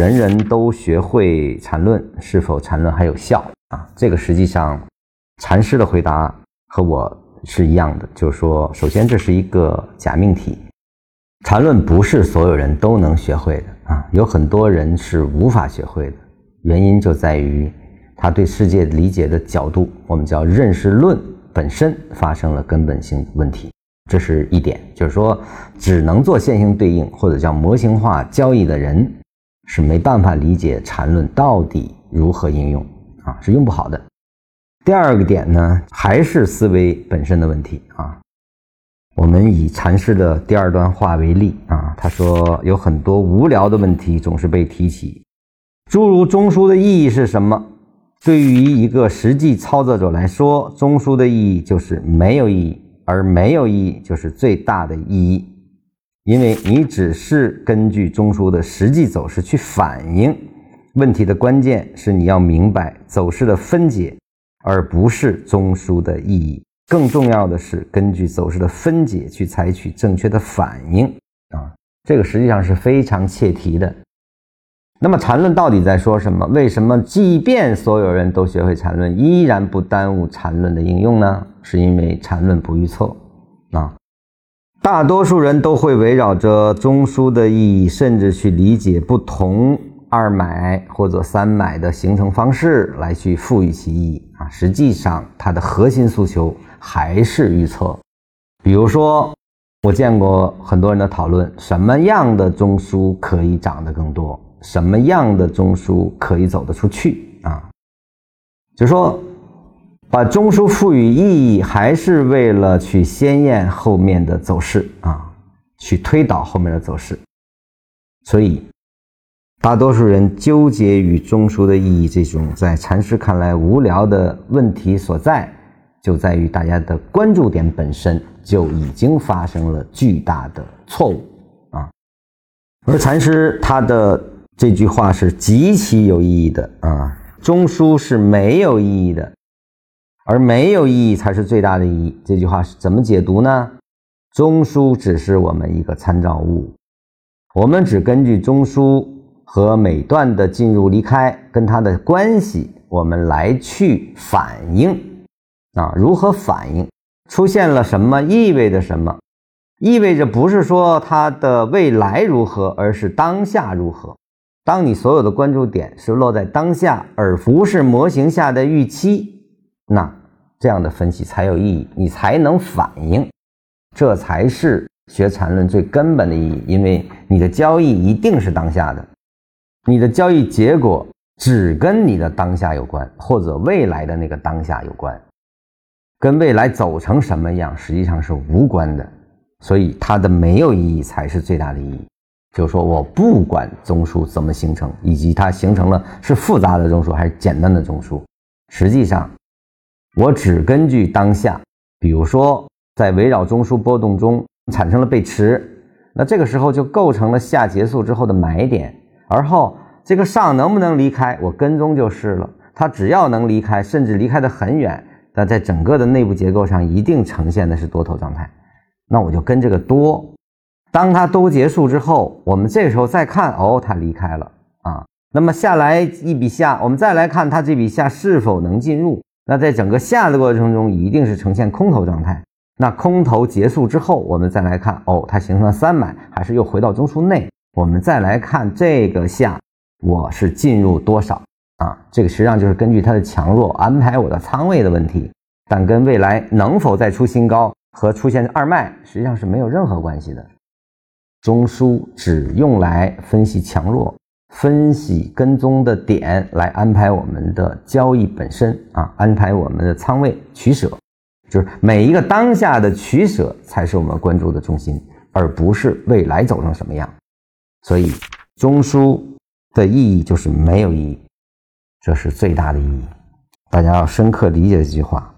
人人都学会禅论，是否禅论还有效啊？这个实际上，禅师的回答和我是一样的，就是说，首先这是一个假命题，禅论不是所有人都能学会的啊，有很多人是无法学会的，原因就在于他对世界理解的角度，我们叫认识论本身发生了根本性问题。这是一点，就是说，只能做线性对应或者叫模型化交易的人，是没办法理解禅论到底如何应用啊，是用不好的。第二个点呢，还是思维本身的问题啊。我们以禅师的第二段话为例啊，他说有很多无聊的问题总是被提起，诸如中枢的意义是什么？对于一个实际操作者来说，中枢的意义就是没有意义。而没有意义就是最大的意义，因为你只是根据中枢的实际走势去反应问题的关键是你要明白走势的分解，而不是中枢的意义。更重要的是根据走势的分解去采取正确的反应啊，这个实际上是非常切题的。那么缠论到底在说什么？为什么即便所有人都学会缠论，依然不耽误缠论的应用呢？是因为缠论不预测啊，大多数人都会围绕着中枢的意义，甚至去理解不同二买或者三买的形成方式来去赋予其意义啊。实际上，它的核心诉求还是预测。比如说，我见过很多人的讨论：什么样的中枢可以涨得更多？什么样的中枢可以走得出去啊？就说把中枢赋予意义，还是为了去鲜艳后面的走势啊，去推导后面的走势。所以，大多数人纠结于中枢的意义这种在禅师看来无聊的问题所在，就在于大家的关注点本身就已经发生了巨大的错误啊。而禅师他的。这句话是极其有意义的啊！中枢是没有意义的，而没有意义才是最大的意义。这句话是怎么解读呢？中枢只是我们一个参照物，我们只根据中枢和每段的进入、离开跟它的关系，我们来去反应啊，如何反应？出现了什么？意味着什么？意味着不是说它的未来如何，而是当下如何。当你所有的关注点是落在当下，而不是模型下的预期，那这样的分析才有意义，你才能反应，这才是学缠论最根本的意义。因为你的交易一定是当下的，你的交易结果只跟你的当下有关，或者未来的那个当下有关，跟未来走成什么样实际上是无关的。所以它的没有意义才是最大的意义。就是说我不管中枢怎么形成，以及它形成了是复杂的中枢还是简单的中枢，实际上我只根据当下，比如说在围绕中枢波动中产生了背驰，那这个时候就构成了下结束之后的买点，而后这个上能不能离开，我跟踪就是了。它只要能离开，甚至离开的很远，那在整个的内部结构上一定呈现的是多头状态，那我就跟这个多。当它都结束之后，我们这个时候再看，哦，它离开了啊。那么下来一笔下，我们再来看它这笔下是否能进入。那在整个下的过程中，一定是呈现空头状态。那空头结束之后，我们再来看，哦，它形成了三买，还是又回到中枢内？我们再来看这个下，我是进入多少啊？这个实际上就是根据它的强弱安排我的仓位的问题，但跟未来能否再出新高和出现二卖实际上是没有任何关系的。中枢只用来分析强弱、分析跟踪的点，来安排我们的交易本身啊，安排我们的仓位取舍，就是每一个当下的取舍才是我们关注的中心，而不是未来走成什么样。所以，中枢的意义就是没有意义，这是最大的意义。大家要深刻理解这句话。